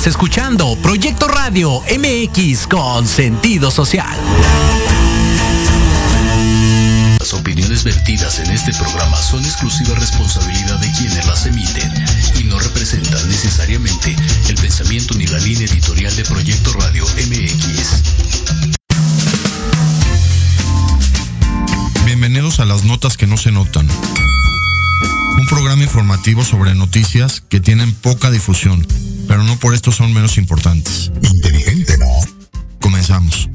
Estás escuchando Proyecto Radio MX con sentido social. Las opiniones vertidas en este programa son exclusiva responsabilidad de quienes las emiten y no representan necesariamente el pensamiento ni la línea editorial de Proyecto Radio MX. Bienvenidos a las notas que no se notan. Un programa informativo sobre noticias que tienen poca difusión, pero no por esto son menos importantes. Inteligente, ¿no? Comenzamos.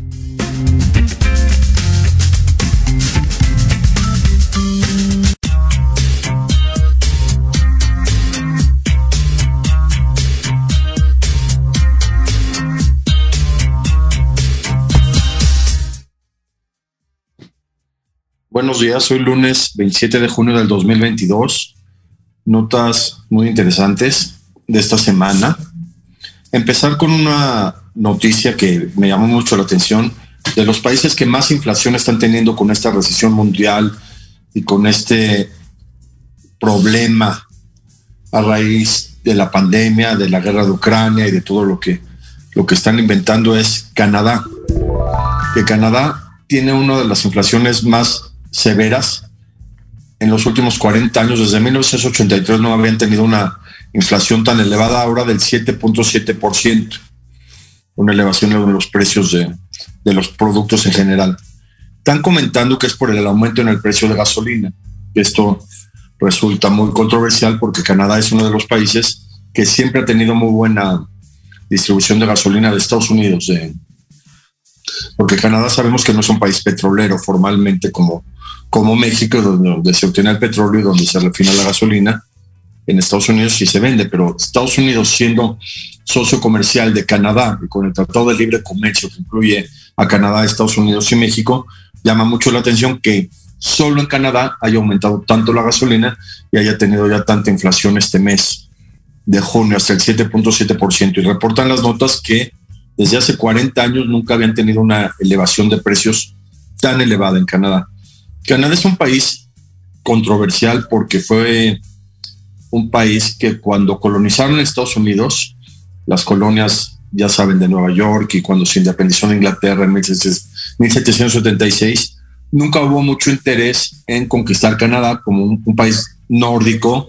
Buenos días, hoy lunes 27 de junio del 2022. Notas muy interesantes de esta semana. Empezar con una noticia que me llamó mucho la atención de los países que más inflación están teniendo con esta recesión mundial y con este problema a raíz de la pandemia, de la guerra de Ucrania y de todo lo que, lo que están inventando es Canadá. Que Canadá tiene una de las inflaciones más severas en los últimos 40 años. Desde 1983 no habían tenido una inflación tan elevada, ahora del 7.7%, una elevación de los precios de, de los productos en general. Están comentando que es por el aumento en el precio de gasolina. Esto resulta muy controversial porque Canadá es uno de los países que siempre ha tenido muy buena distribución de gasolina de Estados Unidos. Porque Canadá sabemos que no es un país petrolero formalmente como, como México, donde, se obtiene el petróleo y donde se refina la gasolina. En Estados Unidos sí se vende, pero Estados Unidos siendo socio comercial de Canadá y con el Tratado de Libre Comercio que incluye a Canadá, Estados Unidos y México, llama mucho la atención que solo en Canadá haya aumentado tanto la gasolina y haya tenido ya tanta inflación este mes de junio hasta el 7.7%. Y reportan las notas que desde hace 40 años nunca habían tenido una elevación de precios tan elevada en Canadá. Canadá es un país controversial porque fue un país que cuando colonizaron Estados Unidos, las colonias, ya saben, de Nueva York y cuando se independizó de Inglaterra en 1776, nunca hubo mucho interés en conquistar Canadá como un, país nórdico,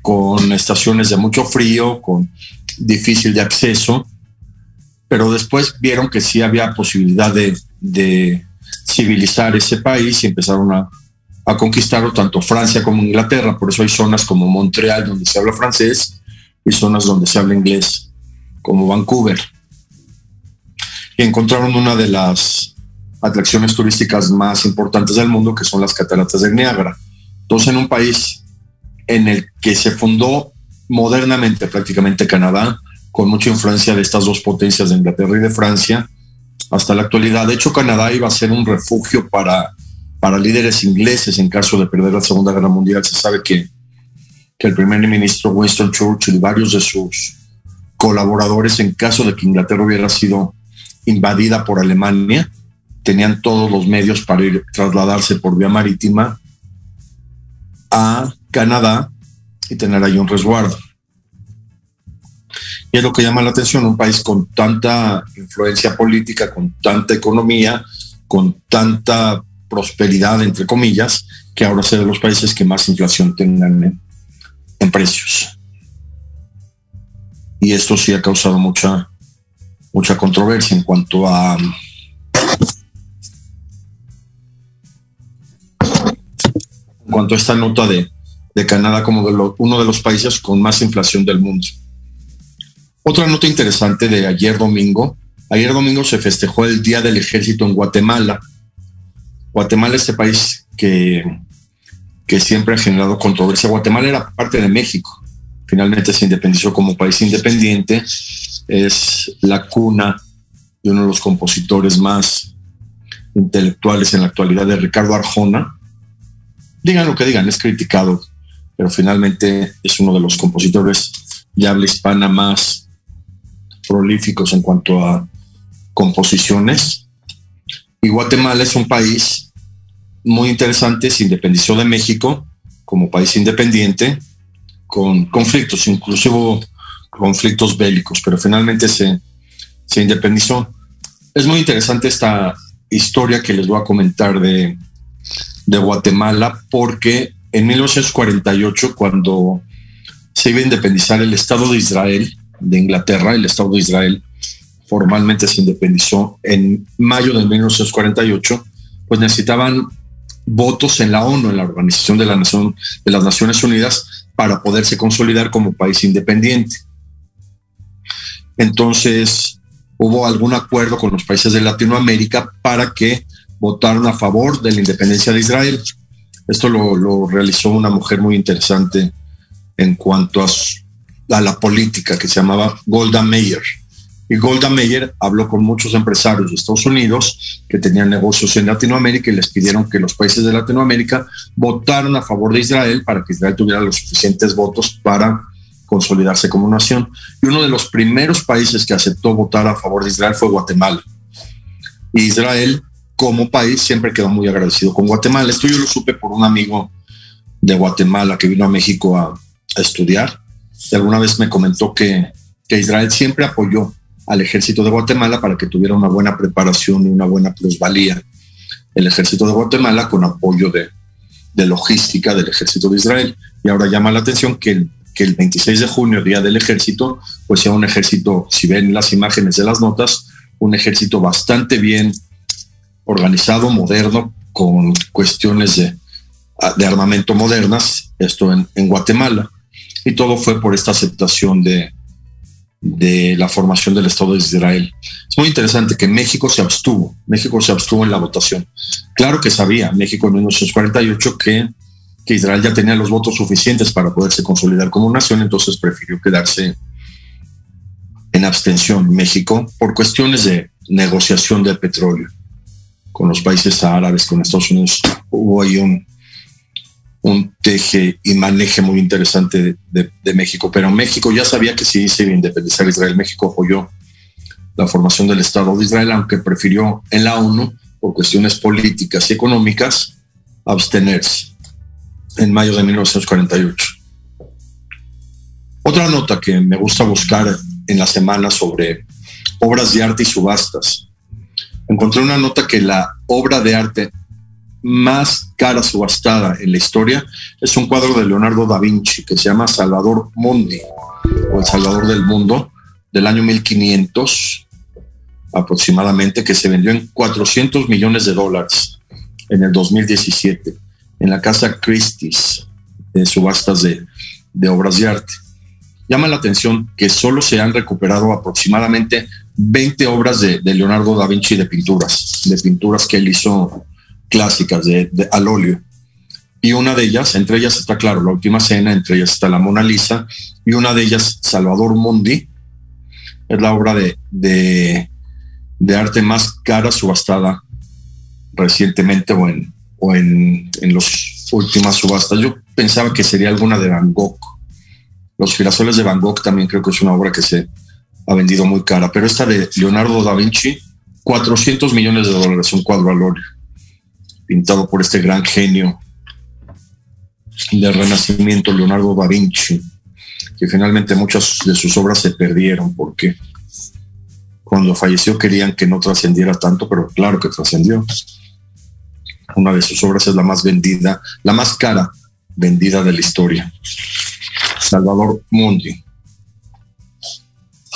con estaciones de mucho frío, con difícil de acceso, pero después vieron que sí había posibilidad de civilizar ese país y empezaron a, a, conquistarlo tanto Francia como Inglaterra. Por eso hay zonas como Montreal donde se habla francés y zonas donde se habla inglés, como Vancouver. Y encontraron una de las atracciones turísticas más importantes del mundo, que son las cataratas del Niágara. Entonces, en un país en el que se fundó modernamente prácticamente Canadá, con mucha influencia de estas dos potencias de Inglaterra y de Francia, hasta la actualidad. De hecho, Canadá iba a ser un refugio para, para líderes ingleses en caso de perder la Segunda Guerra Mundial. Se sabe que, que el primer ministro Winston Churchill y varios de sus colaboradores, en caso de que Inglaterra hubiera sido invadida por Alemania, tenían todos los medios para ir trasladarse por vía marítima a Canadá y tener ahí un resguardo. Y es lo que llama la atención, un país con tanta influencia política, con tanta economía, con tanta prosperidad, entre comillas, que ahora de los países que más inflación tengan en, precios. Y esto sí ha causado mucha, mucha controversia en cuanto a en cuanto a esta nota de, de Canadá como de uno de los países con más inflación del mundo. Otra nota interesante de ayer domingo. Ayer domingo se festejó el Día del Ejército en Guatemala. Guatemala, este país que, que siempre ha generado controversia. Guatemala era parte de México. Finalmente se independizó como país independiente. Es la cuna de uno de los compositores más intelectuales en la actualidad de Ricardo Arjona. Digan lo que digan, es criticado, pero finalmente es uno de los compositores de habla hispana más prolíficos en cuanto a composiciones. Y Guatemala es un país muy interesante, se independizó de México como país independiente, con conflictos, incluso conflictos bélicos, pero finalmente se, se independizó. Es muy interesante esta historia que les voy a comentar de, de Guatemala, porque en 1948, cuando se iba a independizar el Estado de Israel, de Inglaterra, el Estado de Israel formalmente se independizó en mayo de 1948, pues necesitaban votos en la ONU, en la Organización de, la Nación, de las Naciones Unidas, para poderse consolidar como país independiente. Entonces, hubo algún acuerdo con los países de Latinoamérica para que votaran a favor de la independencia de Israel. Esto lo, realizó una mujer muy interesante en cuanto a, a la política que se llamaba Golda Meir. Y Golda Meir habló con muchos empresarios de Estados Unidos que tenían negocios en Latinoamérica y les pidieron que los países de Latinoamérica votaran a favor de Israel para que Israel tuviera los suficientes votos para consolidarse como nación. Y uno de los primeros países que aceptó votar a favor de Israel fue Guatemala. Israel, como país, siempre quedó muy agradecido con Guatemala. Esto yo lo supe por un amigo de Guatemala que vino a México a, estudiar. Y alguna vez me comentó que, que Israel siempre apoyó al ejército de Guatemala para que tuviera una buena preparación y una buena plusvalía. El ejército de Guatemala con apoyo de, de logística del ejército de Israel. Y ahora llama la atención que el, que el 26 de junio, día del ejército, pues sea un ejército, si ven las imágenes de las notas, un ejército bastante bien organizado, moderno, con cuestiones de, de armamento modernas, esto en, en Guatemala. Y todo fue por esta aceptación de, de la formación del Estado de Israel. Es muy interesante que México se abstuvo, México se abstuvo en la votación. Claro que sabía México en 1948 que, que Israel ya tenía los votos suficientes para poderse consolidar como nación, entonces prefirió quedarse en abstención México por cuestiones de negociación de petróleo con los países árabes, con Estados Unidos. Hubo ahí un, un teje y maneje muy interesante de, México. Pero México ya sabía que si se iba independizar Israel. México apoyó la formación del Estado de Israel, aunque prefirió en la ONU, por cuestiones políticas y económicas, abstenerse en mayo de 1948. Otra nota que me gusta buscar en la semana sobre obras de arte y subastas. Encontré una nota que la obra de arte más cara subastada en la historia es un cuadro de Leonardo da Vinci que se llama Salvador Mundi o El Salvador del Mundo del año 1500 aproximadamente que se vendió en 400 millones de dólares en el 2017 en la casa Christie's de subastas de, obras de arte. Llama la atención que solo se han recuperado aproximadamente 20 obras de, de Leonardo da Vinci de pinturas, de pinturas que él hizo clásicas de, al óleo. Y una de ellas, entre ellas está claro, la última cena, entre ellas está la Mona Lisa, y una de ellas, Salvador Mundi, es la obra de, de, de arte más cara subastada recientemente o en, o en, en las últimas subastas. Yo pensaba que sería alguna de Van Gogh. Los girasoles de Van Gogh también creo que es una obra que se ha vendido muy cara, pero esta de Leonardo da Vinci, 400 millones de dólares, un cuadro al óleo pintado por este gran genio del Renacimiento, Leonardo da Vinci, que finalmente muchas de sus obras se perdieron porque cuando falleció querían que no trascendiera tanto, pero claro que trascendió. Una de sus obras es la más vendida, la más cara vendida de la historia. Salvador Mundi.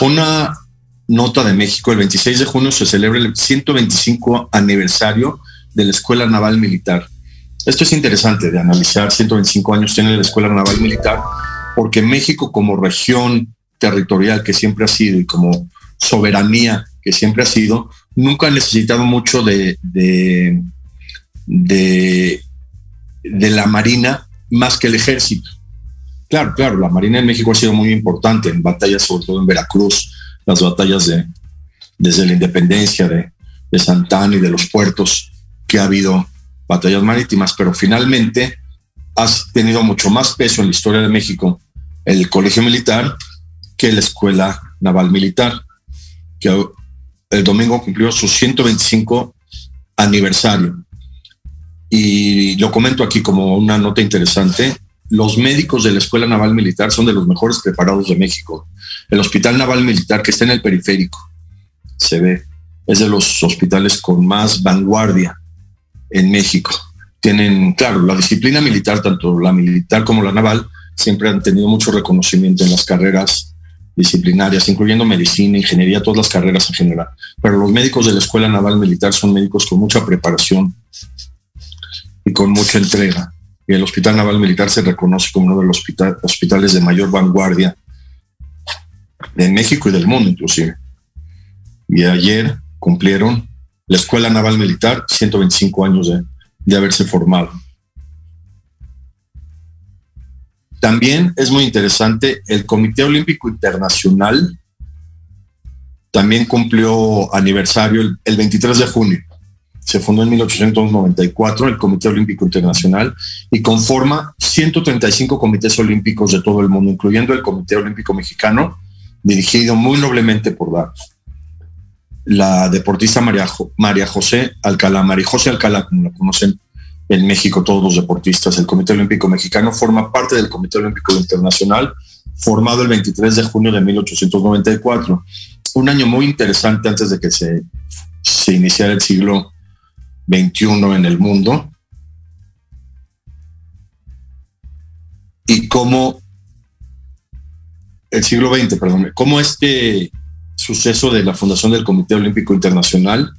Una nota de México, el 26 de junio se celebra el 125 aniversario de la Escuela Naval Militar. Esto es interesante de analizar, 125 años tiene la Escuela Naval Militar, porque México como región territorial que siempre ha sido y como soberanía que siempre ha sido, nunca ha necesitado mucho de, de, de, la Marina más que el ejército. Claro, claro, la Marina en México ha sido muy importante en batallas, sobre todo en Veracruz, las batallas de, desde la independencia de, de Santana y de los puertos que ha habido batallas marítimas, pero finalmente has tenido mucho más peso en la historia de México el colegio militar que la escuela naval militar, que el domingo cumplió su 125 aniversario. Y lo comento aquí como una nota interesante. los médicos de la Escuela Naval Militar son de los mejores preparados de México. El Hospital Naval Militar que está en el periférico, se ve, es de los hospitales con más vanguardia en México. Tienen, claro, la disciplina militar, tanto la militar como la naval, siempre han tenido mucho reconocimiento en las carreras disciplinarias, incluyendo medicina, ingeniería, todas las carreras en general. Pero los médicos de la Escuela Naval Militar son médicos con mucha preparación y con mucha entrega. Y el Hospital Naval Militar se reconoce como uno de los hospitales de mayor vanguardia de México y del mundo inclusive. Y ayer cumplieron la Escuela Naval Militar 125 años de, haberse formado. También es muy interesante, el Comité Olímpico Internacional también cumplió aniversario el, 23 de junio. Se fundó en 1894 el Comité Olímpico Internacional y conforma 135 comités olímpicos de todo el mundo, incluyendo el Comité Olímpico Mexicano, dirigido muy noblemente por la, la deportista María, María José Alcalá, María José Alcalá, como la conocen en México todos los deportistas. El Comité Olímpico Mexicano forma parte del Comité Olímpico Internacional, formado el 23 de junio de 1894. Un año muy interesante antes de que se, se iniciara el siglo XXI en el mundo. Y cómo el siglo XX, perdón, cómo este suceso de la fundación del Comité Olímpico Internacional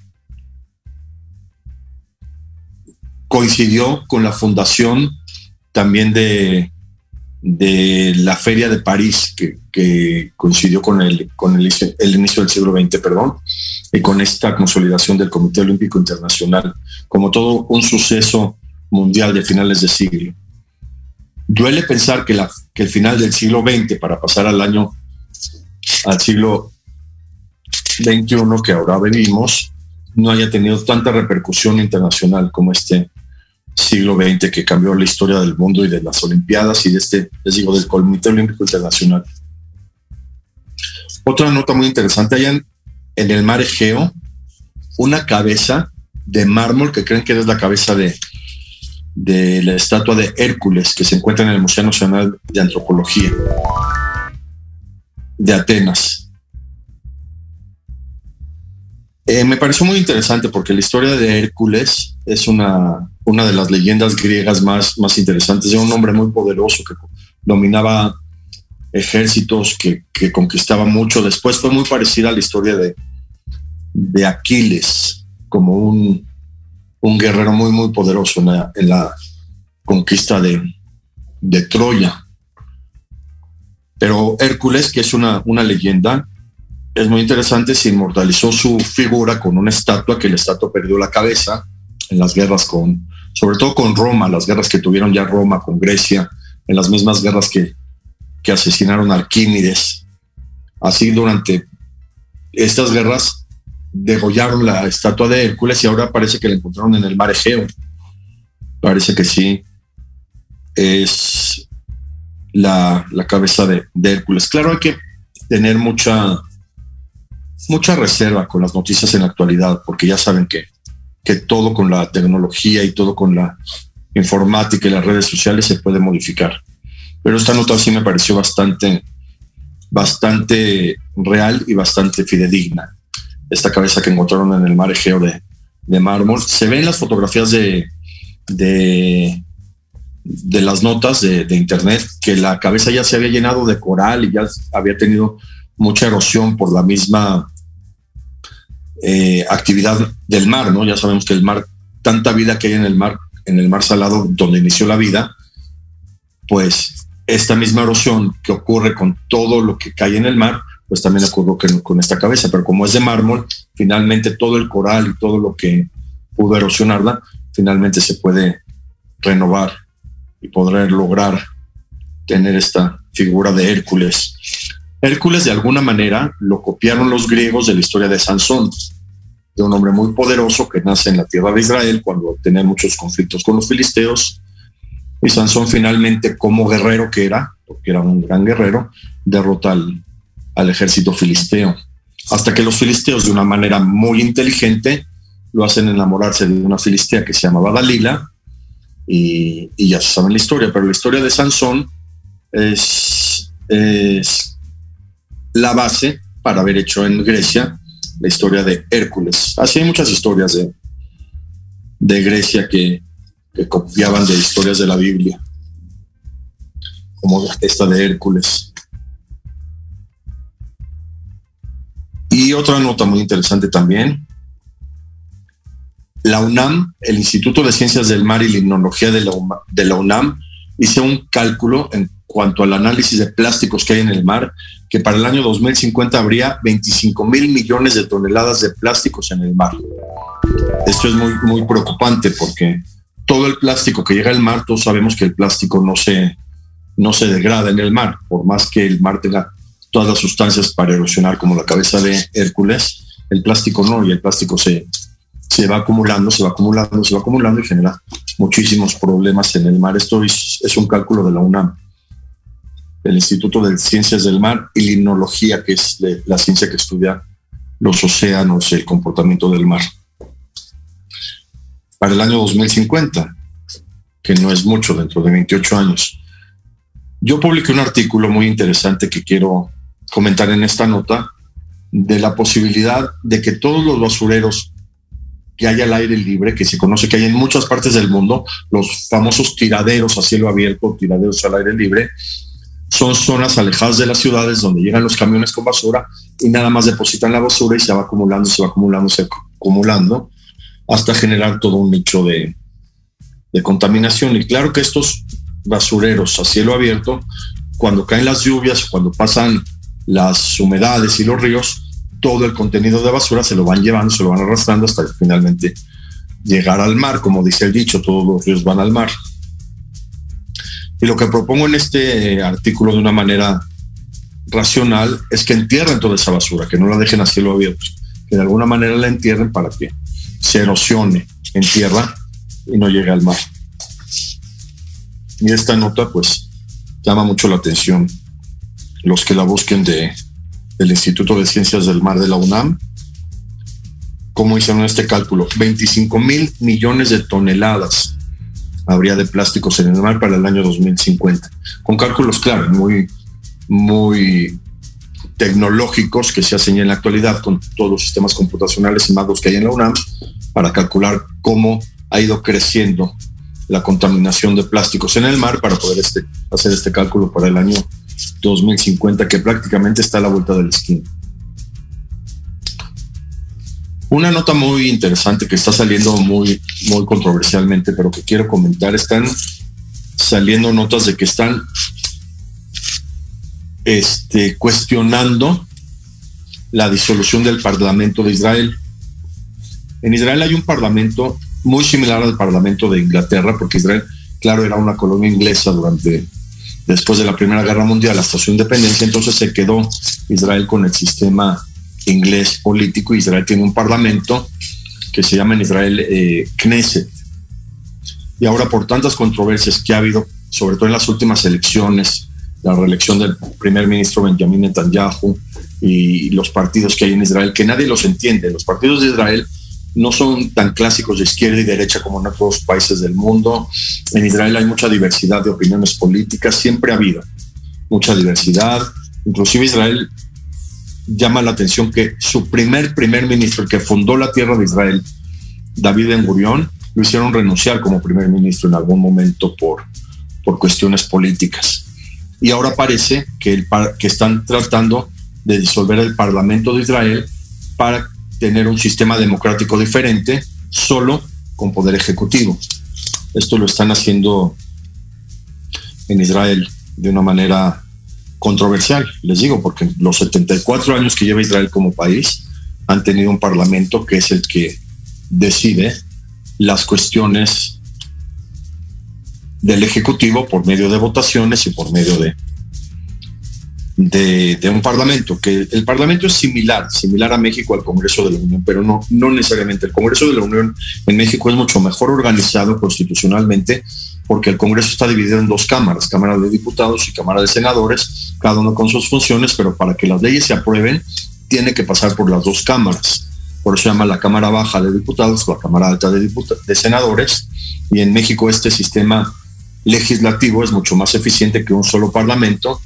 coincidió con la fundación también de, de la Feria de París, que, coincidió con, el, con el, inicio del siglo XX, perdón, y con esta consolidación del Comité Olímpico Internacional, como todo un suceso mundial de finales de siglo. Duele pensar que, la, que el final del siglo XX, para pasar al año, al siglo XXI que ahora venimos, no haya tenido tanta repercusión internacional como este siglo XX que cambió la historia del mundo y de las Olimpiadas y de este, les digo, del Comité Olímpico Internacional. Otra nota muy interesante, hay en, el mar Egeo una cabeza de mármol que creen que es la cabeza de, de la estatua de Hércules que se encuentra en el Museo Nacional de Antropología de Atenas. Eh, me pareció muy interesante porque la historia de Hércules es una, una de las leyendas griegas más, más interesantes. Era un hombre muy poderoso que dominaba ejércitos, que, conquistaba mucho. Después fue muy parecida a la historia de, de Aquiles, como un, guerrero muy, muy poderoso en la, conquista de, de, Troya. Pero Hércules, que es una, una leyenda, es muy interesante, se inmortalizó su figura con una estatua que la estatua perdió la cabeza en las guerras con, sobre todo con Roma, las guerras que tuvieron ya Roma con Grecia, en las mismas guerras que, que asesinaron a Arquímedes. Así durante estas guerras degollaron la estatua de Hércules y ahora parece que la encontraron en el mar Egeo. Parece que sí es la, la cabeza de, de Hércules. Claro, hay que tener mucha mucha reserva con las noticias en la actualidad, porque ya saben que, que todo con la tecnología y todo con la informática y las redes sociales se puede modificar. Pero esta nota sí me pareció bastante, bastante real y bastante fidedigna. Esta cabeza que encontraron en el mar Egeo de, de mármol. Se ven las fotografías de, de, las notas de, internet que la cabeza ya se había llenado de coral y ya había tenido mucha erosión por la misma eh, actividad del mar, ¿no? Ya sabemos que el mar, tanta vida que hay en el mar, en el mar salado donde inició la vida, pues esta misma erosión que ocurre con todo lo que cae en el mar, pues también ocurrió con, esta cabeza, pero como es de mármol, finalmente todo el coral y todo lo que pudo erosionarla, finalmente se puede renovar y poder lograr tener esta figura de Hércules Hércules de alguna manera lo copiaron los griegos de la historia de Sansón, de un hombre muy poderoso que nace en la tierra de Israel cuando tenían muchos conflictos con los filisteos. Y Sansón finalmente, como guerrero que era, porque era un gran guerrero, derrota al, al ejército filisteo. Hasta que los filisteos, de una manera muy inteligente, lo hacen enamorarse de una filistea que se llamaba Dalila y, ya se sabe la historia, pero la historia de Sansón es la base para haber hecho en Grecia la historia de Hércules. Así hay muchas historias de, de Grecia que, que copiaban de historias de la Biblia, como esta de Hércules. Y otra nota muy interesante también, la UNAM, el Instituto de Ciencias del Mar y Limnología de la, de la UNAM, hizo un cálculo en cuanto al análisis de plásticos que hay en el mar, que para el año 2050 habría 25 mil millones de toneladas de plásticos en el mar. Esto es muy, muy preocupante porque todo el plástico que llega al mar, todos sabemos que el plástico no se, no se degrada en el mar, por más que el mar tenga todas las sustancias para erosionar como la cabeza de Hércules, el plástico no, y el plástico se, se va acumulando, se va acumulando, se va acumulando y genera muchísimos problemas en el mar. Esto es, un cálculo de la UNAM, el Instituto de Ciencias del Mar y Limnología, que es la ciencia que estudia los océanos, el comportamiento del mar. Para el año 2050, que no es mucho, dentro de 28 años, yo publiqué un artículo muy interesante que quiero comentar en esta nota de la posibilidad de que todos los basureros que hay al aire libre, que se conoce que hay en muchas partes del mundo, los famosos tiraderos a cielo abierto, tiraderos al aire libre, son zonas alejadas de las ciudades donde llegan los camiones con basura y nada más depositan la basura y se va acumulando, se va acumulando, se va acumulando, hasta generar todo un nicho de, de contaminación. Y claro que estos basureros a cielo abierto, cuando caen las lluvias, cuando pasan las humedades y los ríos, todo el contenido de basura se lo van llevando, se lo van arrastrando hasta finalmente llegar al mar, como dice el dicho, todos los ríos van al mar. Y lo que propongo en este artículo de una manera racional es que entierren toda esa basura, que no la dejen a cielo abierto, que de alguna manera la entierren para que se erosione en tierra y no llegue al mar. Y esta nota pues llama mucho la atención. Los que la busquen de, del Instituto de Ciencias del Mar de la UNAM, ¿cómo hicieron este cálculo? 25 mil millones de toneladas habría de plásticos en el mar para el año 2050. Con cálculos, claro, muy, muy tecnológicos que se hacen en la actualidad con todos los sistemas computacionales y magos que hay en la UNAM para calcular cómo ha ido creciendo la contaminación de plásticos en el mar para poder este, hacer este cálculo para el año 2050, que prácticamente está a la vuelta del esquina. Una nota muy interesante que está saliendo muy, muy controversialmente, pero que quiero comentar, están saliendo notas de que están este, cuestionando la disolución del Parlamento de Israel. En Israel hay un parlamento muy similar al Parlamento de Inglaterra, porque Israel, claro, era una colonia inglesa durante después de la Primera Guerra Mundial hasta su independencia, entonces se quedó Israel con el sistema inglés político. Israel tiene un parlamento que se llama en Israel eh, Knesset. Y ahora por tantas controversias que ha habido, sobre todo en las últimas elecciones, la reelección del primer ministro Benjamin Netanyahu y los partidos que hay en Israel, que nadie los entiende. Los partidos de Israel no son tan clásicos de izquierda y derecha como en otros países del mundo. En Israel hay mucha diversidad de opiniones políticas, siempre ha habido mucha diversidad. Inclusive Israel llama la atención que su primer primer ministro, el que fundó la tierra de Israel, David Ben Gurión, lo hicieron renunciar como primer ministro en algún momento por, por cuestiones políticas. Y ahora parece que, el, que están tratando de disolver el Parlamento de Israel para tener un sistema democrático diferente solo con poder ejecutivo. Esto lo están haciendo en Israel de una manera controversial, les digo, porque los 74 años que lleva Israel como país han tenido un parlamento que es el que decide las cuestiones del Ejecutivo por medio de votaciones y por medio de, de, un parlamento, que el parlamento es similar, similar a México al Congreso de la Unión, pero no, no necesariamente. El Congreso de la Unión en México es mucho mejor organizado constitucionalmente porque el Congreso está dividido en dos cámaras, Cámara de Diputados y Cámara de Senadores, cada uno con sus funciones, pero para que las leyes se aprueben tiene que pasar por las dos cámaras. por eso se llama la Cámara Baja de Diputados, la Cámara Alta de, de Senadores, y en México este sistema legislativo es mucho más eficiente que un solo parlamento,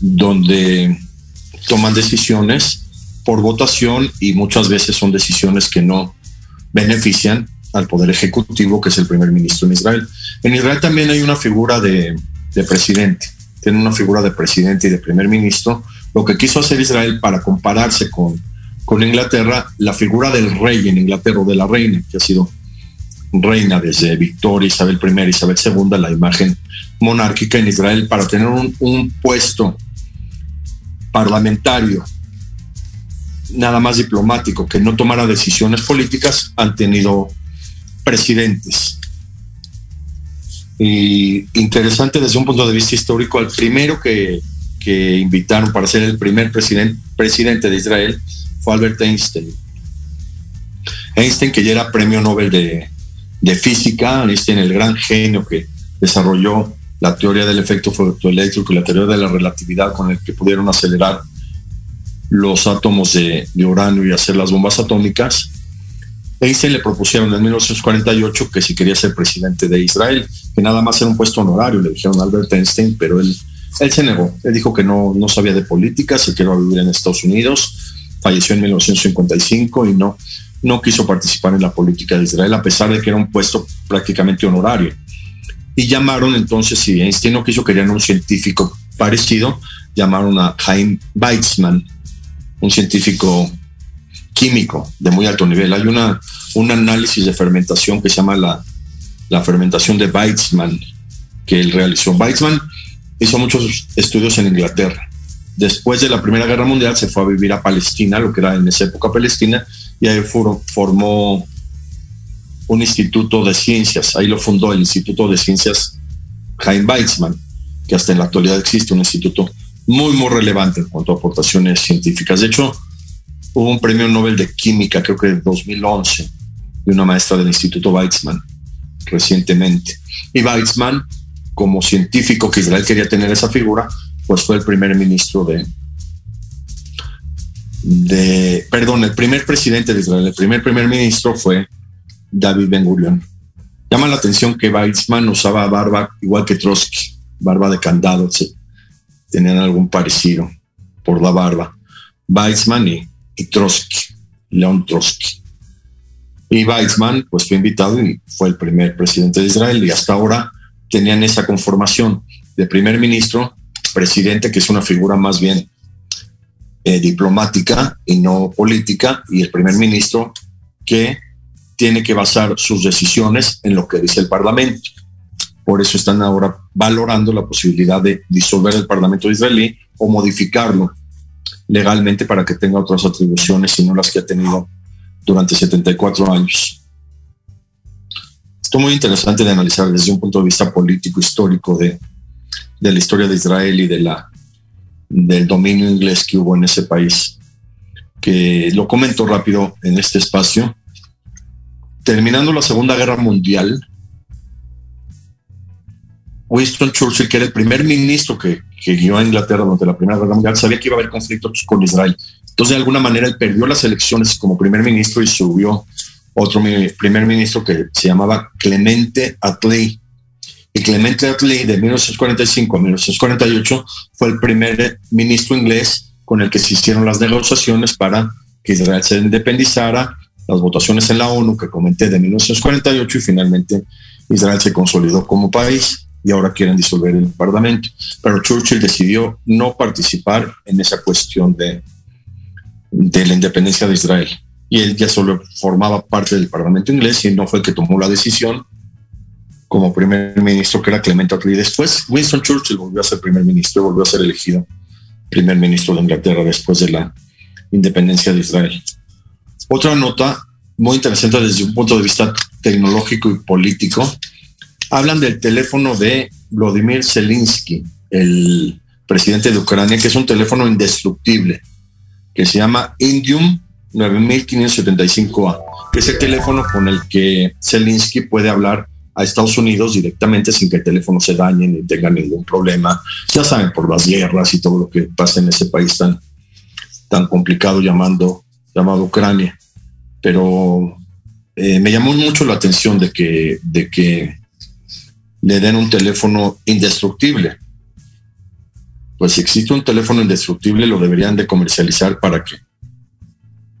donde toman decisiones por votación y muchas veces son decisiones que no benefician al poder ejecutivo, que es el primer ministro en Israel. En Israel también hay una figura de, de presidente, tiene una figura de presidente y de primer ministro. Lo que quiso hacer Israel para compararse con, con Inglaterra, la figura del rey en Inglaterra o de la reina, que ha sido reina desde Victoria, Isabel I, Isabel II, la imagen monárquica en Israel, para tener un puesto parlamentario nada más diplomático, que no tomara decisiones políticas, han tenido presidentes. Y interesante desde un punto de vista histórico, al primero que, que invitaron para ser el primer presidente, presidente de Israel fue Albert Einstein. Einstein, que ya era premio Nobel de, de física, Einstein, el gran genio que desarrolló la teoría del efecto fotoeléctrico y la teoría de la relatividad con el que pudieron acelerar los átomos de, de uranio y hacer las bombas atómicas. Einstein le propusieron en 1948 que si quería ser presidente de Israel, que nada más era un puesto honorario, le dijeron a Albert Einstein, pero él, se negó. Él dijo que no, no sabía de política, se quería vivir en Estados Unidos, falleció en 1955 y no, no quiso participar en la política de Israel, a pesar de que era un puesto prácticamente honorario. Y llamaron entonces, si Einstein no quiso, querían un científico parecido, llamaron a Chaim Weizmann, un científico químico de muy alto nivel. Hay una, un análisis de fermentación que se llama la, la fermentación de Weizmann, que él realizó. Weizmann hizo muchos estudios en Inglaterra. Después de la Primera Guerra Mundial se fue a vivir a Palestina, lo que era en esa época Palestina, y ahí formó un instituto de ciencias. Ahí lo fundó el Instituto de Ciencias Chaim Weizmann, que hasta en la actualidad existe un instituto muy, muy relevante en cuanto a aportaciones científicas. De hecho, hubo un premio Nobel de Química, creo que en 2011, de una maestra del Instituto Weizmann, recientemente. Y Weizmann, como científico que Israel quería tener esa figura, pues fue el primer ministro de, perdón, el primer presidente de Israel, el primer primer ministro fue David Ben Gurion. Llama la atención que Weizmann usaba barba igual que Trotsky, barba de candado, tenían algún parecido por la barba. Weizmann y, y Trotsky, León Trotsky. Y Weizmann pues fue invitado y fue el primer presidente de Israel y hasta ahora tenían esa conformación de primer ministro, presidente, que es una figura más bien eh, diplomática y no política, y el primer ministro que tiene que basar sus decisiones en lo que dice el Parlamento. Por eso están ahora valorando la posibilidad de disolver el Parlamento israelí o modificarlo legalmente para que tenga otras atribuciones y no las que ha tenido durante 74 años. Esto es muy interesante de analizar desde un punto de vista político, histórico de, de la historia de Israel y de la, del dominio inglés que hubo en ese país, que lo comento rápido en este espacio. Terminando la Segunda Guerra Mundial, Winston Churchill, que era el primer ministro que, que guió a Inglaterra durante la Primera Guerra Mundial, sabía que iba a haber conflictos con Israel. Entonces, de alguna manera, él perdió las elecciones como primer ministro y subió otro primer ministro que se llamaba Clemente Attlee. Y Clemente Attlee, de 1945 a 1948, fue el primer ministro inglés con el que se hicieron las negociaciones para que Israel se independizara, las votaciones en la ONU que comenté de 1948 y finalmente Israel se consolidó como país y ahora quieren disolver el Parlamento. Pero Churchill decidió no participar en esa cuestión de, de la independencia de Israel. Y él ya solo formaba parte del Parlamento inglés y no fue el que tomó la decisión como primer ministro, que era Clement Attlee. Después, Winston Churchill volvió a ser primer ministro y volvió a ser elegido primer ministro de Inglaterra después de la independencia de Israel. Otra nota muy interesante desde un punto de vista tecnológico y político hablan del teléfono de Vladimir Zelensky, el presidente de Ucrania, que es un teléfono indestructible, que se llama Indium 9575A, que es el teléfono con el que Zelensky puede hablar a Estados Unidos directamente sin que el teléfono se dañe ni tenga ningún problema. Ya saben, por las guerras y todo lo que pasa en ese país tan, tan complicado llamando, llamado Ucrania. pero eh, me llamó mucho la atención de que, de que le den un teléfono indestructible. Pues si existe un teléfono indestructible, lo deberían de comercializar para que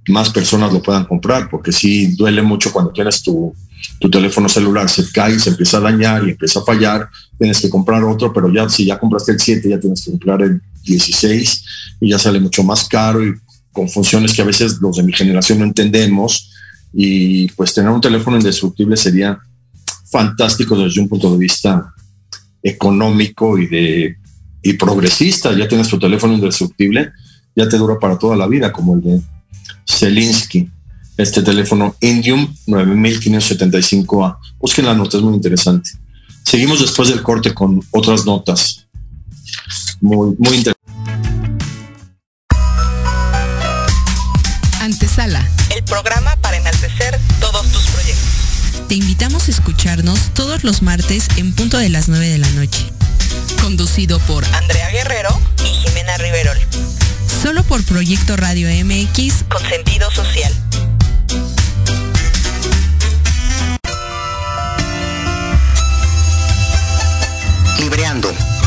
más personas lo puedan comprar, porque sí duele mucho cuando tienes tu, tu teléfono celular, se cae, se empieza a dañar y empieza a fallar, tienes que comprar otro, pero ya si ya compraste el 7, ya tienes que comprar el 16 y ya sale mucho más caro y con funciones que a veces los de mi generación no entendemos y pues tener un teléfono indestructible sería fantástico desde un punto de vista económico y de y progresista. Ya tienes tu teléfono indestructible, ya te dura para toda la vida, como el de Zelinsky. Este teléfono Indium 9575A. Busquen la nota, es muy interesante. Seguimos después del corte con otras notas. Muy, muy interesante. Antesala. El programa para enaltecer todos tus proyectos. Te invitamos escucharnos todos los martes en punto de las 9 de la noche. Conducido por Andrea Guerrero y Jimena Riverol. Solo por Proyecto Radio MX con sentido social. Libreando.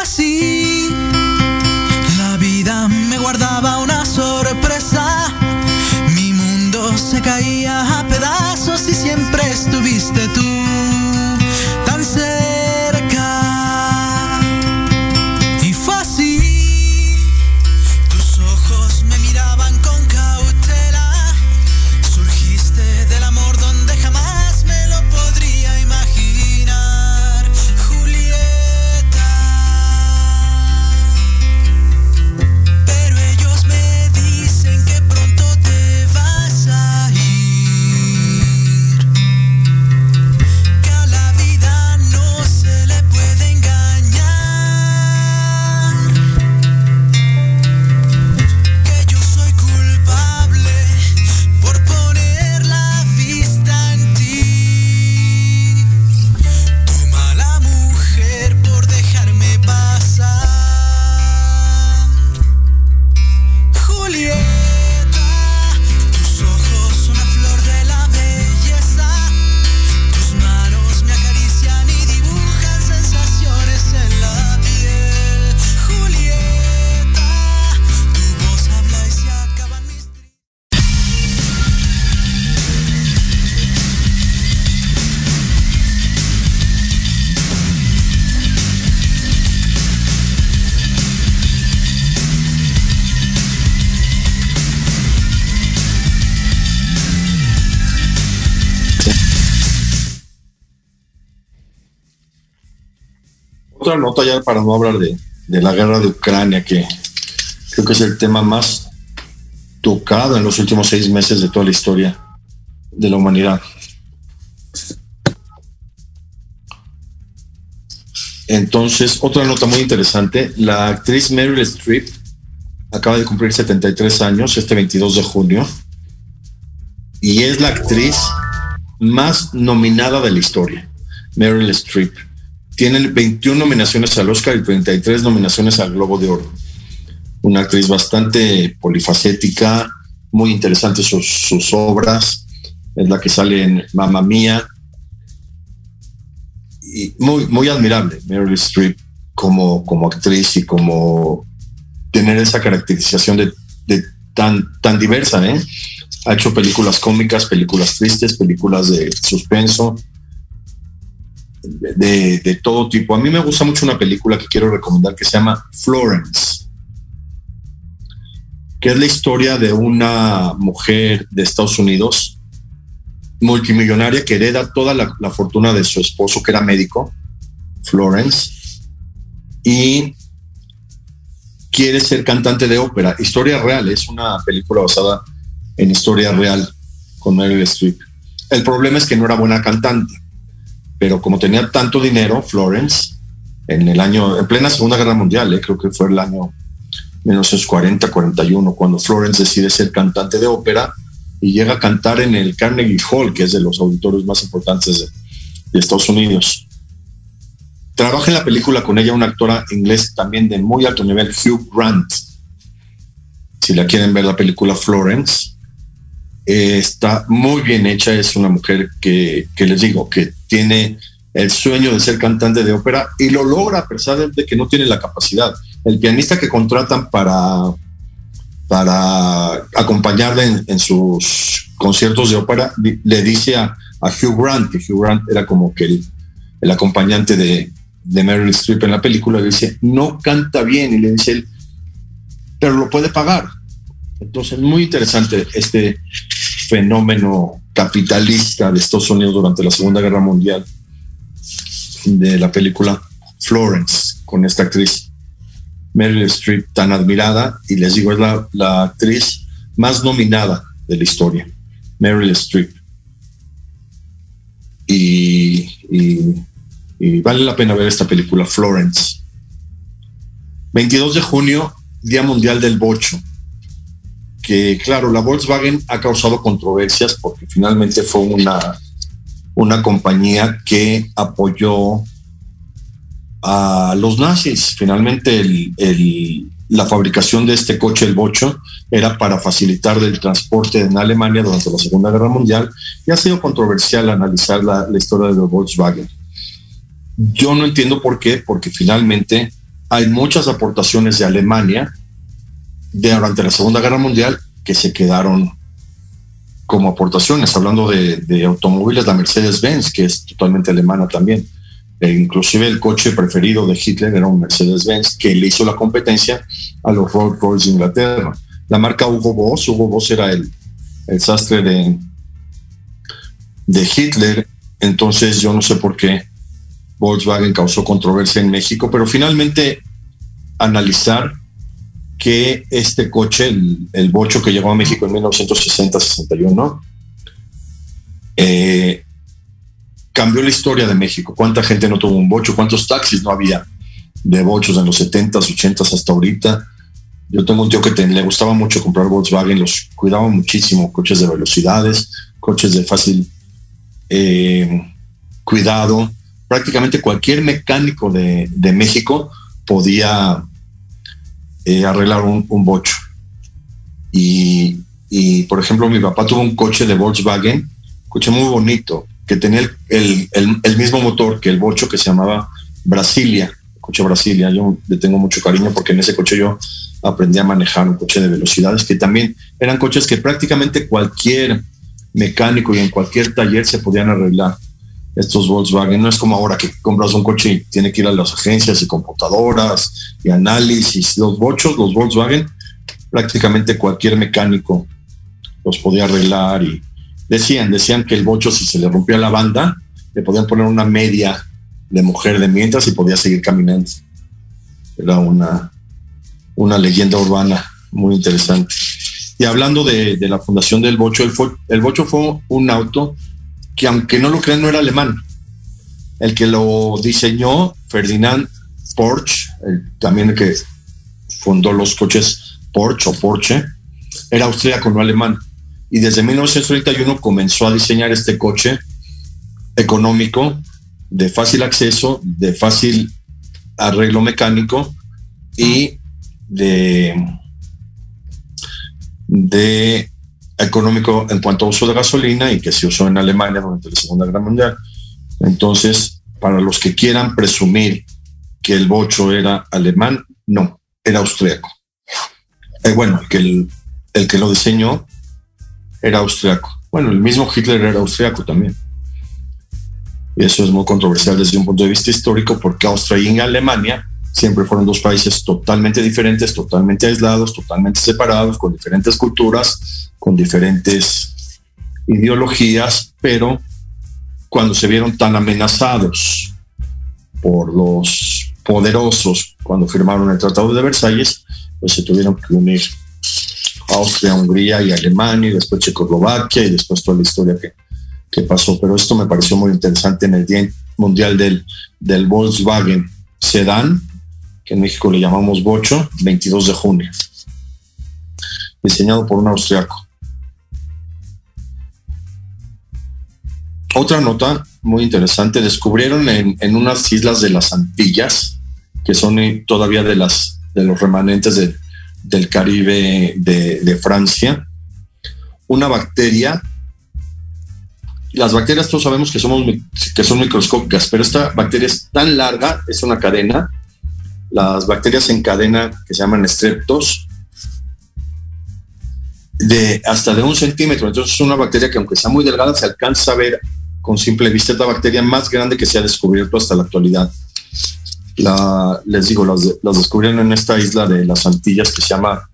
Así. La vida me guardaba una sorpresa. Mi mundo se caía a pedazos y siempre estuviste tú Otra nota ya para no hablar de, de la guerra de Ucrania, que creo que es el tema más tocado en los últimos seis meses de toda la historia de la humanidad. Entonces, otra nota muy interesante, la actriz Meryl Streep acaba de cumplir 73 años este 22 de junio y es la actriz más nominada de la historia, Meryl Streep. Tiene 21 nominaciones al Oscar y 33 nominaciones al Globo de Oro. Una actriz bastante polifacética, muy interesante sus, obras. Es la que sale en Mamma Mía, y muy, muy admirable Meryl Streep como, como actriz y como tener esa caracterización de tan, tan diversa, ¿eh? Ha hecho películas cómicas, películas tristes, películas de suspenso, de, todo tipo. A mí me gusta mucho una película que quiero recomendar que se llama Florence, que es la historia de una mujer de Estados Unidos multimillonaria que hereda toda la, la, fortuna de su esposo, que era médico, Florence, y quiere ser cantante de ópera. Historia real, es una película basada en historia real con Meryl Streep. El problema es que no era buena cantante, pero como tenía tanto dinero, Florence, en el año, en plena Segunda Guerra Mundial, eh, creo que fue el año 1940-41, cuando Florence decide ser cantante de ópera, y llega a cantar en el Carnegie Hall, que es de los auditorios más importantes de, de Estados Unidos. Trabaja en la película con ella una actora inglés también de muy alto nivel, Hugh Grant. Si la quieren ver la película Florence, eh, está muy bien hecha. Es una mujer que, que, les digo, que tiene el sueño de ser cantante de ópera y lo logra a pesar de que no tiene la capacidad. El pianista que contratan para para acompañarle en, sus conciertos de ópera, le dice a, Hugh Grant, que Hugh Grant era como que el, el acompañante de, de, Meryl Streep en la película, le dice, no canta bien, y le dice él, pero lo puede pagar. Entonces, muy interesante este fenómeno capitalista de Estados Unidos durante la Segunda Guerra Mundial de la película Florence, con esta actriz Meryl Streep tan admirada y les digo, es la, actriz más nominada de la historia, Meryl Streep. Y, y, y, vale la pena ver esta película, Florence. 22 de junio, Día Mundial del Bocho. Que claro, la Volkswagen ha causado controversias porque finalmente fue una, una compañía que apoyó a los nazis. Finalmente, el, el, la fabricación de este coche, el Bocho, era para facilitar el transporte en Alemania durante la Segunda Guerra Mundial y ha sido controversial analizar la, la historia de Volkswagen. Yo no entiendo por qué, porque finalmente hay muchas aportaciones de Alemania de, durante la Segunda Guerra Mundial que se quedaron como aportaciones, hablando de, de automóviles, la Mercedes-Benz, que es totalmente alemana también eh, inclusive el coche preferido de Hitler era un Mercedes-Benz que le hizo la competencia a los Rolls Royce de Inglaterra. La marca Hugo Boss, Hugo Boss era el, el sastre de, de Hitler, entonces yo no sé por qué Volkswagen causó controversia en México, pero finalmente analizar que este coche, el, el bocho que llegó a México en 1960-61, eh, cambió la historia de México. ¿Cuánta gente no tuvo un bocho? ¿Cuántos taxis no había de bochos en los 70s, 80s hasta ahorita? Yo tengo un tío que te, le gustaba mucho comprar Volkswagen, los cuidaba muchísimo, coches de velocidades, coches de fácil eh, cuidado. Prácticamente cualquier mecánico de, de México podía eh, arreglar un, un bocho. Y, y, por ejemplo, mi papá tuvo un coche de Volkswagen, coche muy bonito, que tenía el, el, el, mismo motor que el bocho que se llamaba Brasilia, coche Brasilia. Yo le tengo mucho cariño porque en ese coche yo aprendí a manejar un coche de velocidades que también eran coches que prácticamente cualquier mecánico y en cualquier taller se podían arreglar. Estos Volkswagen no es como ahora que compras un coche y tiene que ir a las agencias y computadoras y análisis. Los bochos, los Volkswagen, prácticamente cualquier mecánico los podía arreglar y decían, decían que el bocho si se le rompía la banda, le podían poner una media de mujer de mientras y podía seguir caminando. Era una, una leyenda urbana muy interesante. Y hablando de, la fundación del Bocho, el, el Bocho fue un auto que aunque no lo crean no era alemán. El que lo diseñó, Ferdinand Porsche, también el que fundó los coches Porsche o Porsche, era austríaco, no alemán. Y desde 1931 comenzó a diseñar este coche económico, de fácil acceso, de fácil arreglo mecánico y de, de económico en cuanto a uso de gasolina y que se usó en Alemania durante la Segunda Guerra Mundial. Entonces, para los que quieran presumir que el bocho era alemán, no, era austriaco. Eh, bueno, que el, el, que lo diseñó era austriaco. Bueno, el mismo Hitler era austriaco también. Y eso es muy controversial desde un punto de vista histórico porque Austria y Alemania siempre fueron dos países totalmente diferentes, totalmente aislados, totalmente separados, con diferentes culturas, con diferentes ideologías, pero cuando se vieron tan amenazados por los poderosos cuando firmaron el Tratado de Versalles, pues se tuvieron que unir Austria, Hungría y Alemania, y después Checoslovaquia, y después toda la historia que, que pasó. Pero esto me pareció muy interesante en el Día Mundial del, del Volkswagen Sedan, que en México le llamamos Bocho, 22 de junio, diseñado por un austriaco. Otra nota muy interesante, descubrieron en, unas islas de las Antillas, que son todavía de, las, de los remanentes del Caribe de, de Francia, una bacteria las bacterias todos sabemos que, somos, que son microscópicas, pero esta bacteria es tan larga, es una cadena, las bacterias en cadena que se llaman estreptos, de hasta de un centímetro. Entonces es una bacteria que aunque sea muy delgada, se alcanza a ver con simple vista. Es la bacteria más grande que se ha descubierto hasta la actualidad. Les digo, las, las descubrieron en esta isla de las Antillas que se llama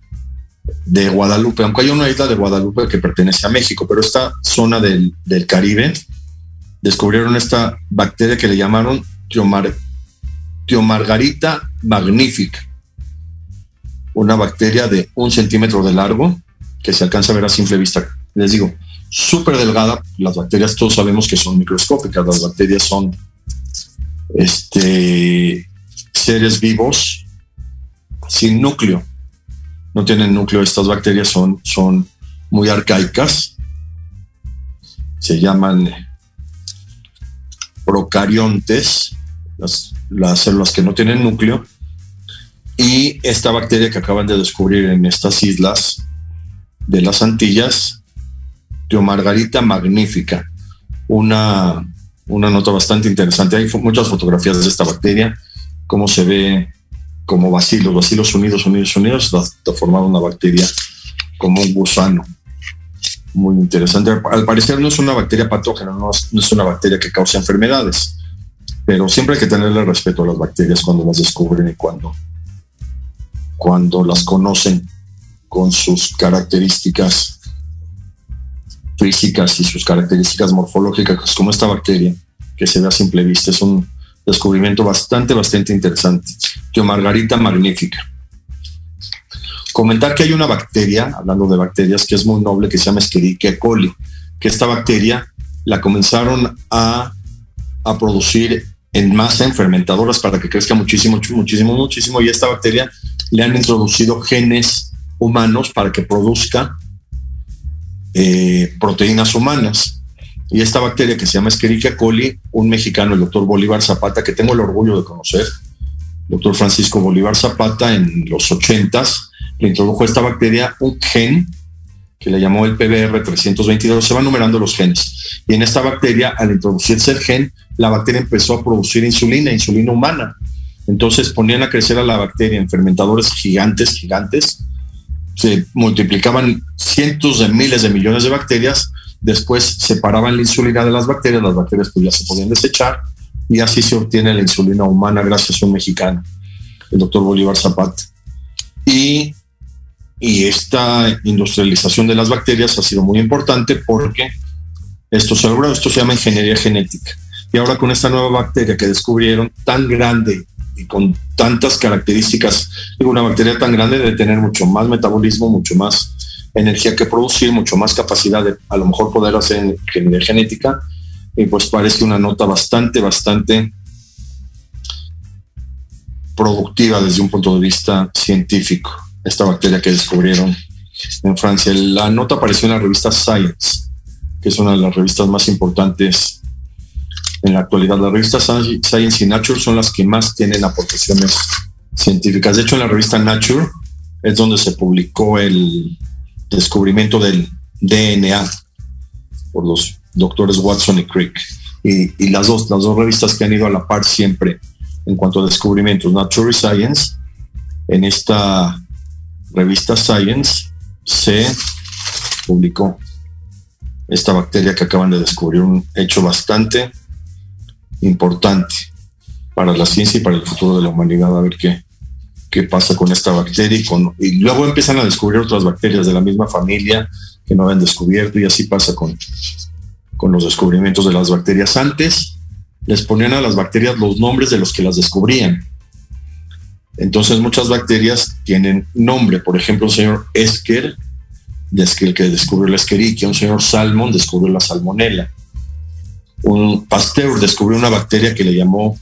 de Guadalupe, aunque hay una isla de Guadalupe que pertenece a México, pero esta zona del, del Caribe descubrieron esta bacteria que le llamaron Tiomar, Tiomargarita magnífica, una bacteria de un centímetro de largo que se alcanza a ver a simple vista. Les digo, súper delgada. Las bacterias todos sabemos que son microscópicas. Las bacterias son este, seres vivos sin núcleo. No tienen núcleo. Estas bacterias son, son muy arcaicas. Se llaman procariontes las, células que no tienen núcleo. Y esta bacteria que acaban de descubrir en estas islas de las Antillas, Teomargarita magnífica, una, una nota bastante interesante. Hay muchas fotografías de esta bacteria, cómo se ve como bacilos, bacilos unidos, unidos, unidos, ha formado una bacteria como un gusano. Muy interesante. Al parecer no es una bacteria patógena, no es una bacteria que causa enfermedades pero siempre hay que tenerle respeto a las bacterias cuando las descubren y cuando, cuando las conocen con sus características físicas y sus características morfológicas, como esta bacteria que se ve a simple vista. Es un descubrimiento bastante, bastante interesante. Margarita magnífica. Comentar que hay una bacteria, hablando de bacterias, que es muy noble, que se llama Escherichia coli, que esta bacteria la comenzaron a, a producir en masa en fermentadoras para que crezca muchísimo, muchísimo, muchísimo. Y esta bacteria le han introducido genes humanos para que produzca eh, proteínas humanas. Y esta bacteria que se llama Escherichia coli, un mexicano, el doctor Bolívar Zapata, que tengo el orgullo de conocer, doctor Francisco Bolívar Zapata, en los 80 le introdujo esta bacteria un gen que le llamó el PBR 322, se van numerando los genes. Y en esta bacteria, al introducirse el gen, la bacteria empezó a producir insulina, insulina humana. Entonces ponían a crecer a la bacteria en fermentadores gigantes, gigantes. Se multiplicaban cientos de miles de millones de bacterias. Después separaban la insulina de las bacterias. Las bacterias pues ya se podían desechar. Y así se obtiene la insulina humana gracias a un mexicano, el doctor Bolívar Zapata. Y y esta industrialización de las bacterias ha sido muy importante porque esto se esto se llama ingeniería genética. Y ahora con esta nueva bacteria que descubrieron, tan grande y con tantas características, digo, una bacteria tan grande debe tener mucho más metabolismo, mucho más energía que producir, mucho más capacidad de a lo mejor poder hacer ingeniería genética. Y pues parece una nota bastante, bastante productiva desde un punto de vista científico, esta bacteria que descubrieron en Francia. La nota apareció en la revista Science, que es una de las revistas más importantes en la actualidad. Las revistas Science y Nature son las que más tienen aportaciones científicas. De hecho, en la revista Nature es donde se publicó el descubrimiento del DNA por los doctores Watson y Crick. Y, las, dos, las dos revistas que han ido a la par siempre en cuanto a descubrimientos, Nature y Science, en esta revista Science se publicó esta bacteria que acaban de descubrir, un hecho bastante importante para la ciencia y para el futuro de la humanidad, a ver qué, qué pasa con esta bacteria y, con, y luego empiezan a descubrir otras bacterias de la misma familia que no habían descubierto y así pasa con, con los descubrimientos de las bacterias. Antes les ponían a las bacterias los nombres de los que las descubrían. Entonces muchas bacterias tienen nombre, por ejemplo, el señor Esker, el que descubrió la Escherichia, un señor Salmon descubrió la salmonella. Un Pasteur descubrió una bacteria que le llamó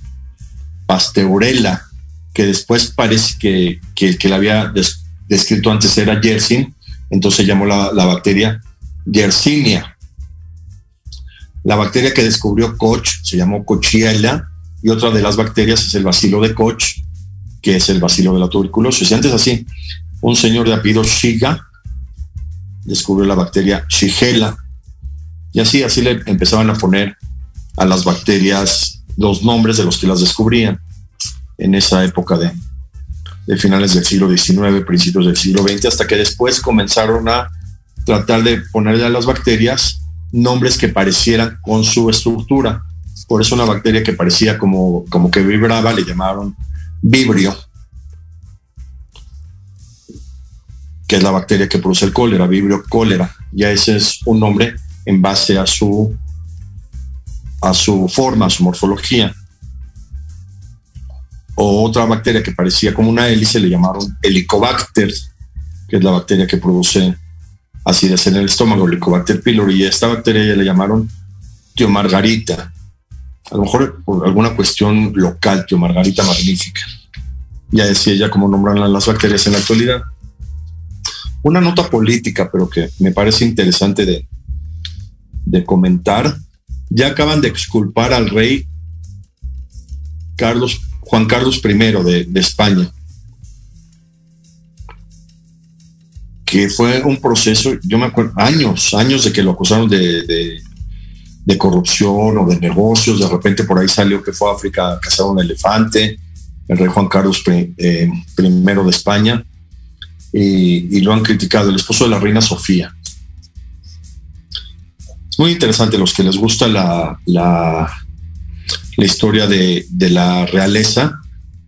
Pasteurella, que después parece que, que el que la había descrito antes era Yersin, entonces llamó la, bacteria Yersinia. La bacteria que descubrió Koch se llamó Cochiella y otra de las bacterias es el bacilo de Koch, que es el bacilo de la tuberculosis. Y antes así, un señor de apellido Shiga descubrió la bacteria Shigella. Y así, así le empezaban a poner a las bacterias los nombres de los que las descubrían en esa época de, de finales del siglo XIX, principios del siglo XX, hasta que después comenzaron a tratar de ponerle a las bacterias nombres que parecieran con su estructura. Por eso una bacteria que parecía como, como que vibraba le llamaron vibrio, que es la bacteria que produce el cólera, vibrio cólera. Ya ese es un nombre en base a su, a su forma, a su morfología o otra bacteria que parecía como una hélice le llamaron Helicobacter, que es la bacteria que produce acidez en el estómago, Helicobacter pylori, y esta bacteria ya le llamaron Margarita. A lo mejor por alguna cuestión local, Margarita magnífica. Ya decía ella cómo nombran las bacterias en la actualidad. Una nota política, pero que me parece interesante de, de comentar. Ya acaban de exculpar al rey Carlos Juan Carlos I de, España, que fue un proceso, yo me acuerdo, años, años de que lo acusaron de, corrupción o de negocios, de repente por ahí salió que fue a África a cazar un elefante, el rey Juan Carlos I, eh, de España, y, lo han criticado, el esposo de la reina Sofía. Es muy interesante los que les gusta la, la historia de, la realeza,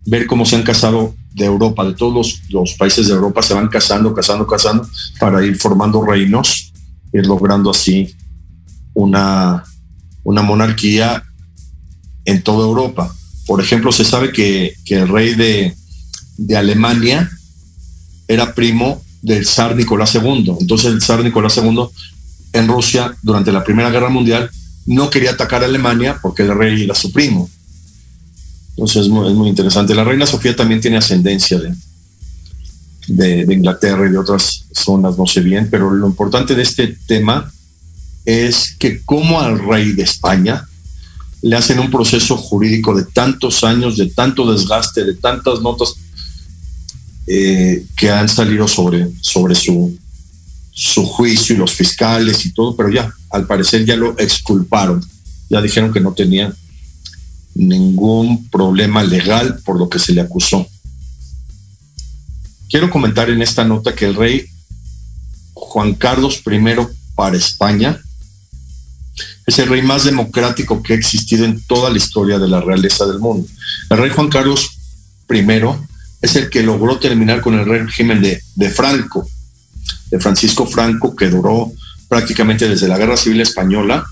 ver cómo se han casado de Europa, de todos los, países de Europa se van casando, casando, casando para ir formando reinos, ir logrando así una, una monarquía en toda Europa. Por ejemplo, se sabe que, el rey de, Alemania era primo del zar Nicolás II. Entonces el zar Nicolás II en Rusia durante la Primera Guerra Mundial no quería atacar a Alemania porque el rey era su primo. Entonces es muy, interesante. La reina Sofía también tiene ascendencia de, de, Inglaterra y de otras zonas, no sé bien, pero lo importante de este tema es que como al rey de España le hacen un proceso jurídico de tantos años, de tanto desgaste, de tantas notas eh, que han salido sobre, sobre su, su juicio y los fiscales y todo, pero ya, al parecer ya lo exculparon. Ya dijeron que no tenía ningún problema legal por lo que se le acusó. Quiero comentar en esta nota que el rey Juan Carlos I para España es el rey más democrático que ha existido en toda la historia de la realeza del mundo. El rey Juan Carlos I es el que logró terminar con el régimen de, Franco, de Francisco Franco, que duró prácticamente desde la Guerra Civil Española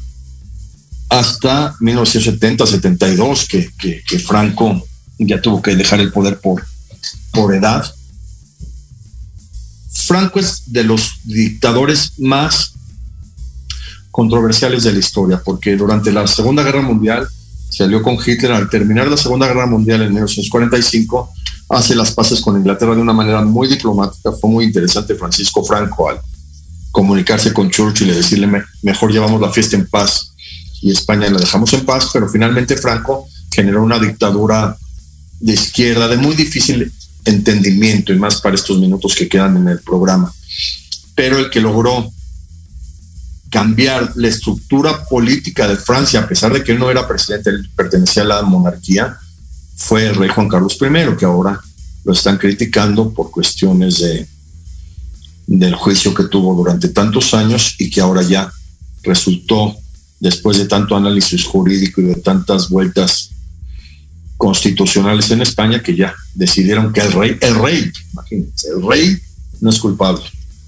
hasta 1970-72, que, que, que, Franco ya tuvo que dejar el poder por, por edad. Franco es de los dictadores más controversiales de la historia, porque durante la Segunda Guerra Mundial salió con Hitler al terminar la Segunda Guerra Mundial en 1945, hace las paces con Inglaterra de una manera muy diplomática. Fue muy interesante Francisco Franco al comunicarse con Churchill y decirle mejor llevamos la fiesta en paz y España la dejamos en paz, pero finalmente Franco generó una dictadura de izquierda de muy difícil entendimiento y más para estos minutos que quedan en el programa. Pero el que logró cambiar la estructura política de Francia, a pesar de que él no era presidente, él pertenecía a la monarquía, fue el rey Juan Carlos I, que ahora lo están criticando por cuestiones de, del juicio que tuvo durante tantos años y que ahora ya resultó, después de tanto análisis jurídico y de tantas vueltas constitucionales en España, que ya decidieron que el rey, el rey, imagínense, el rey no es culpable.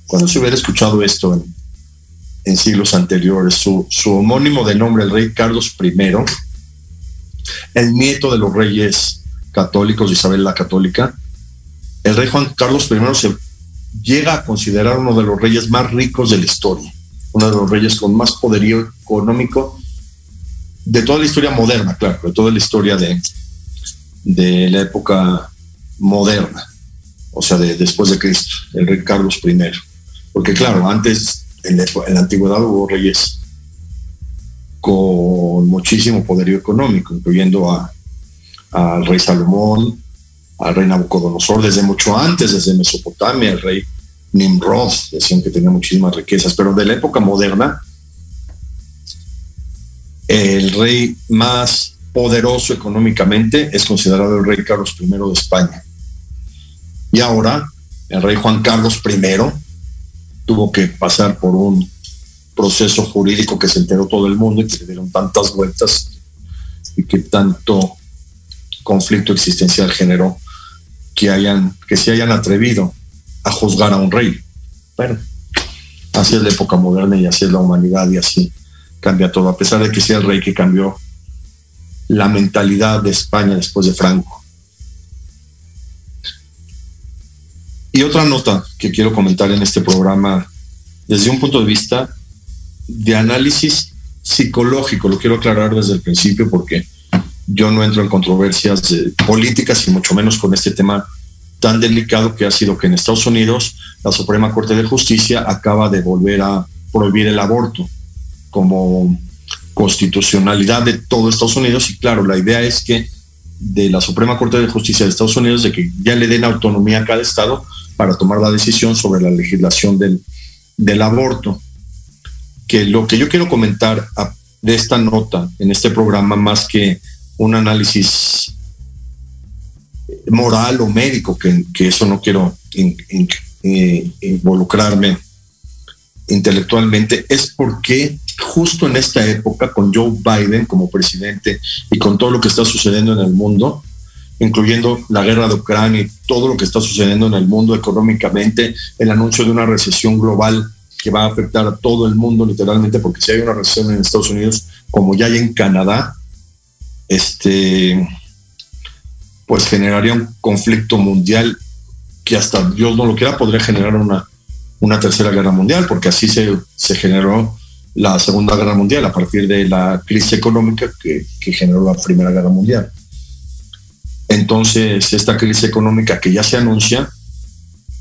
Cuando se hubiera escuchado esto en, en siglos anteriores. Su, su, homónimo de nombre, el rey Carlos I, el nieto de los reyes católicos, Isabel la Católica, el rey Juan Carlos I se llega a considerar uno de los reyes más ricos de la historia, uno de los reyes con más poderío económico de toda la historia moderna, claro, de toda la historia de, de la época moderna, o sea, de, después de Cristo, el rey Carlos I. Porque claro, antes en la, en antigüedad hubo reyes con muchísimo poderío económico, incluyendo a, al rey Salomón, al rey Nabucodonosor, desde mucho antes, desde Mesopotamia, el rey Nimrod, decían que tenía muchísimas riquezas, pero de la época moderna, el rey más poderoso económicamente es considerado el rey Carlos I de España. Y ahora, el rey Juan Carlos I tuvo que pasar por un proceso jurídico que se enteró todo el mundo y que le dieron tantas vueltas y que tanto conflicto existencial generó que hayan que se hayan atrevido a juzgar a un rey. Bueno, así es la época moderna y así es la humanidad y así cambia todo, a pesar de que sea el rey que cambió la mentalidad de España después de Franco. Y otra nota que quiero comentar en este programa, desde un punto de vista de análisis psicológico, lo quiero aclarar desde el principio porque yo no entro en controversias políticas y mucho menos con este tema tan delicado que ha sido que en Estados Unidos la Suprema Corte de Justicia acaba de volver a prohibir el aborto como constitucionalidad de todo Estados Unidos. Y claro, la idea es que de la Suprema Corte de Justicia de Estados Unidos de que ya le den autonomía a cada estado para tomar la decisión sobre la legislación del, del aborto. Que lo que yo quiero comentar de esta nota en este programa, más que un análisis moral o médico, que, que eso no quiero eh, involucrarme intelectualmente, es porque justo en esta época, con Joe Biden como presidente y con todo lo que está sucediendo en el mundo, incluyendo la guerra de Ucrania y todo lo que está sucediendo en el mundo económicamente, el anuncio de una recesión global que va a afectar a todo el mundo literalmente, porque si hay una recesión en Estados Unidos, como ya hay en Canadá, este, pues generaría un conflicto mundial que hasta Dios no lo quiera, podría generar una, una tercera guerra mundial, porque así se, se generó la Segunda Guerra Mundial a partir de la crisis económica que, que generó la Primera Guerra Mundial. Entonces, esta crisis económica que ya se anuncia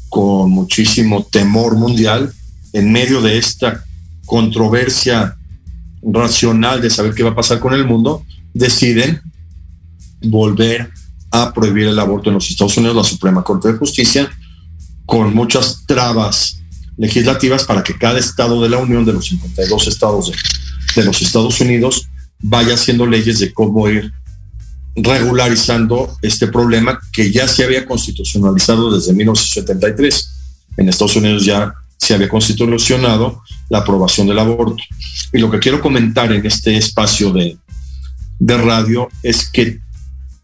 con muchísimo temor mundial, en medio de esta controversia racional de saber qué va a pasar con el mundo, deciden volver a prohibir el aborto en los Estados Unidos, la Suprema Corte de Justicia, con muchas trabas legislativas para que cada estado de la Unión, de los 52 estados de, de los Estados Unidos, vaya haciendo leyes de cómo ir regularizando este problema que ya se había constitucionalizado desde 1973. En Estados Unidos ya se había constitucionado la aprobación del aborto. Y lo que quiero comentar en este espacio de, de radio es que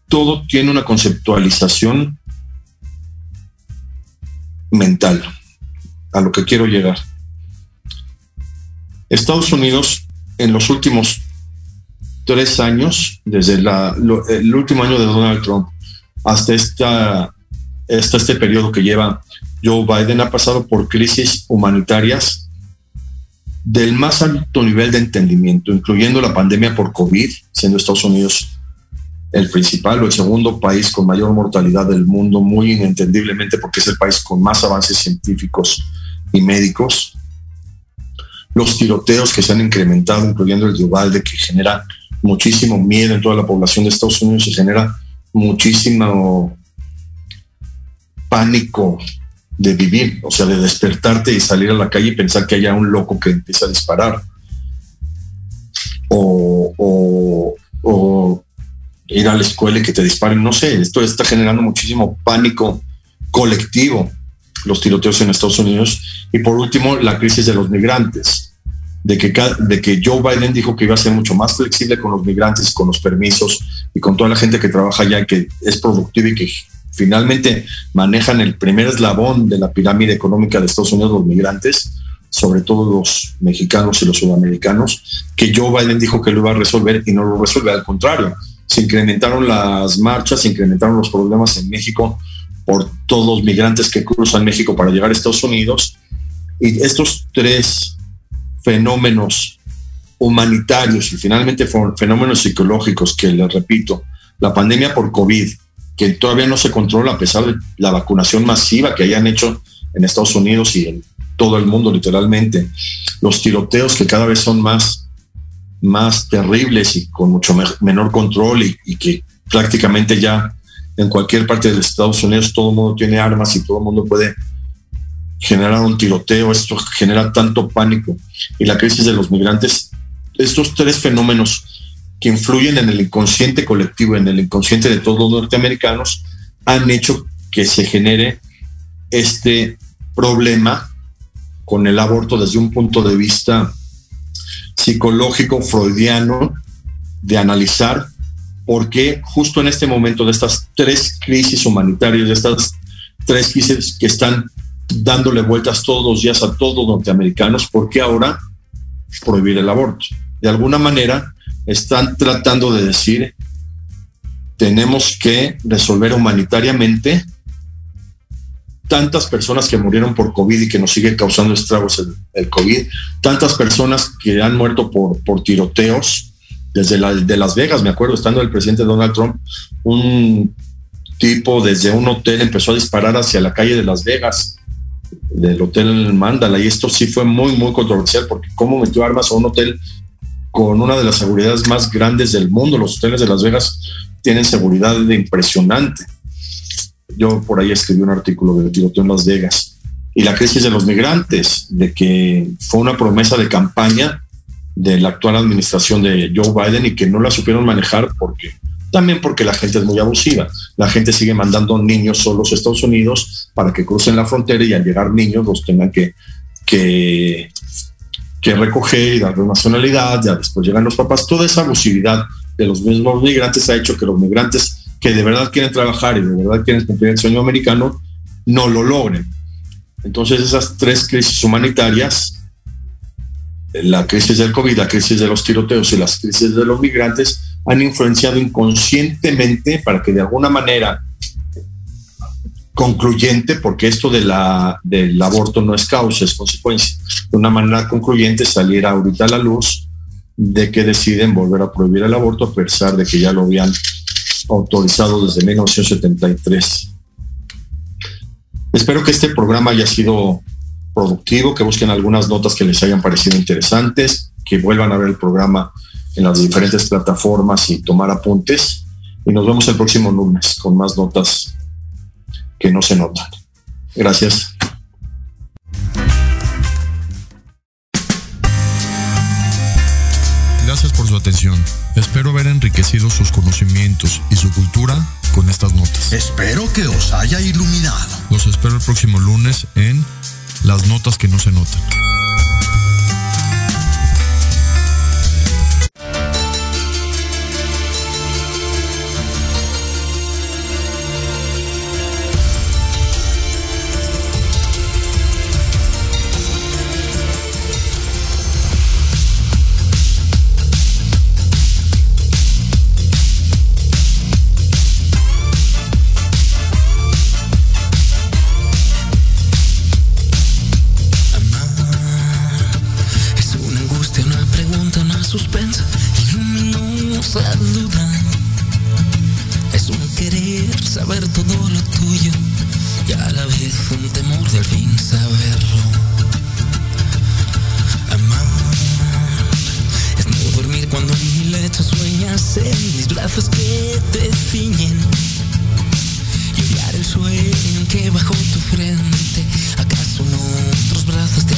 todo tiene una conceptualización mental, a lo que quiero llegar. Estados Unidos en los últimos tres años, desde el último año de Donald Trump hasta, esta, hasta este periodo que lleva Joe Biden, ha pasado por crisis humanitarias del más alto nivel de entendimiento, incluyendo la pandemia por COVID, siendo Estados Unidos el principal o el segundo país con mayor mortalidad del mundo, muy inentendiblemente porque es el país con más avances científicos y médicos. Los tiroteos que se han incrementado, incluyendo el de que genera muchísimo miedo en toda la población de Estados Unidos y genera muchísimo pánico de vivir, o sea, de despertarte y salir a la calle y pensar que haya un loco que empieza a disparar. O, o, o ir a la escuela y que te disparen, no sé, esto está generando muchísimo pánico colectivo, los tiroteos en Estados Unidos. Y por último, la crisis de los migrantes, de que, de que Joe Biden dijo que iba a ser mucho más flexible con los migrantes, con los permisos y con toda la gente que trabaja allá, que es productiva y que finalmente manejan el primer eslabón de la pirámide económica de Estados Unidos, los migrantes, sobre todo los mexicanos y los sudamericanos, que Joe Biden dijo que lo iba a resolver y no lo resuelve, al contrario, se incrementaron las marchas, se incrementaron los problemas en México por todos los migrantes que cruzan México para llegar a Estados Unidos. Y estos tres fenómenos humanitarios y finalmente fenómenos psicológicos que les repito, la pandemia por COVID, que todavía no se controla a pesar de la vacunación masiva que hayan hecho en Estados Unidos y en todo el mundo literalmente, los tiroteos que cada vez son más, más terribles y con mucho me- menor control y, y que prácticamente ya en cualquier parte de Estados Unidos todo el mundo tiene armas y todo el mundo puede generar un tiroteo, esto genera tanto pánico y la crisis de los migrantes, estos tres fenómenos que influyen en el inconsciente colectivo, en el inconsciente de todos los norteamericanos, han hecho que se genere este problema con el aborto desde un punto de vista psicológico, freudiano, de analizar por qué justo en este momento de estas tres crisis humanitarias, de estas tres crisis que están dándole vueltas todos los días a todos los norteamericanos, ¿por qué ahora prohibir el aborto? De alguna manera están tratando de decir, tenemos que resolver humanitariamente tantas personas que murieron por COVID y que nos sigue causando estragos el, el COVID, tantas personas que han muerto por, por tiroteos, desde de Las Vegas, me acuerdo, estando el presidente Donald Trump, un tipo desde un hotel empezó a disparar hacia la calle de Las Vegas, del hotel Mandala, y esto sí fue muy, muy controversial, porque cómo metió armas a un hotel con una de las seguridades más grandes del mundo, los hoteles de Las Vegas tienen seguridad de impresionante. Yo por ahí escribí un artículo de tiroteo en Las Vegas. Y la crisis de los migrantes, de que fue una promesa de campaña de la actual administración de Joe Biden y que no la supieron manejar porque también porque la gente es muy abusiva. La gente sigue mandando niños solos a Estados Unidos para que crucen la frontera y al llegar niños los tengan que, que, que recoger y darle nacionalidad, ya después llegan los papás. Toda esa abusividad de los mismos migrantes ha hecho que los migrantes que de verdad quieren trabajar y de verdad quieren cumplir el sueño americano, no lo logren. Entonces esas tres crisis humanitarias, la crisis del COVID, la crisis de los tiroteos y las crisis de los migrantes, han influenciado inconscientemente para que de alguna manera concluyente, porque esto de la, del aborto no es causa, es consecuencia, de una manera concluyente saliera ahorita a la luz de que deciden volver a prohibir el aborto a pesar de que ya lo habían autorizado desde 1973. Espero que este programa haya sido productivo, que busquen algunas notas que les hayan parecido interesantes, que vuelvan a ver el programa en las diferentes plataformas y tomar apuntes. Y nos vemos el próximo lunes con más notas que no se notan. Gracias. Gracias por su atención. Espero haber enriquecido sus conocimientos y su cultura con estas notas. Espero que os haya iluminado. Los espero el próximo lunes en Las Notas que no se notan. suspensa y luminosa duda. Es un querer saber todo lo tuyo y a la vez un temor de al fin saberlo. Amar es no dormir cuando en mi lecho sueñas en mis brazos que te ciñen. Y odiar el sueño que bajo tu frente, acaso en otros brazos te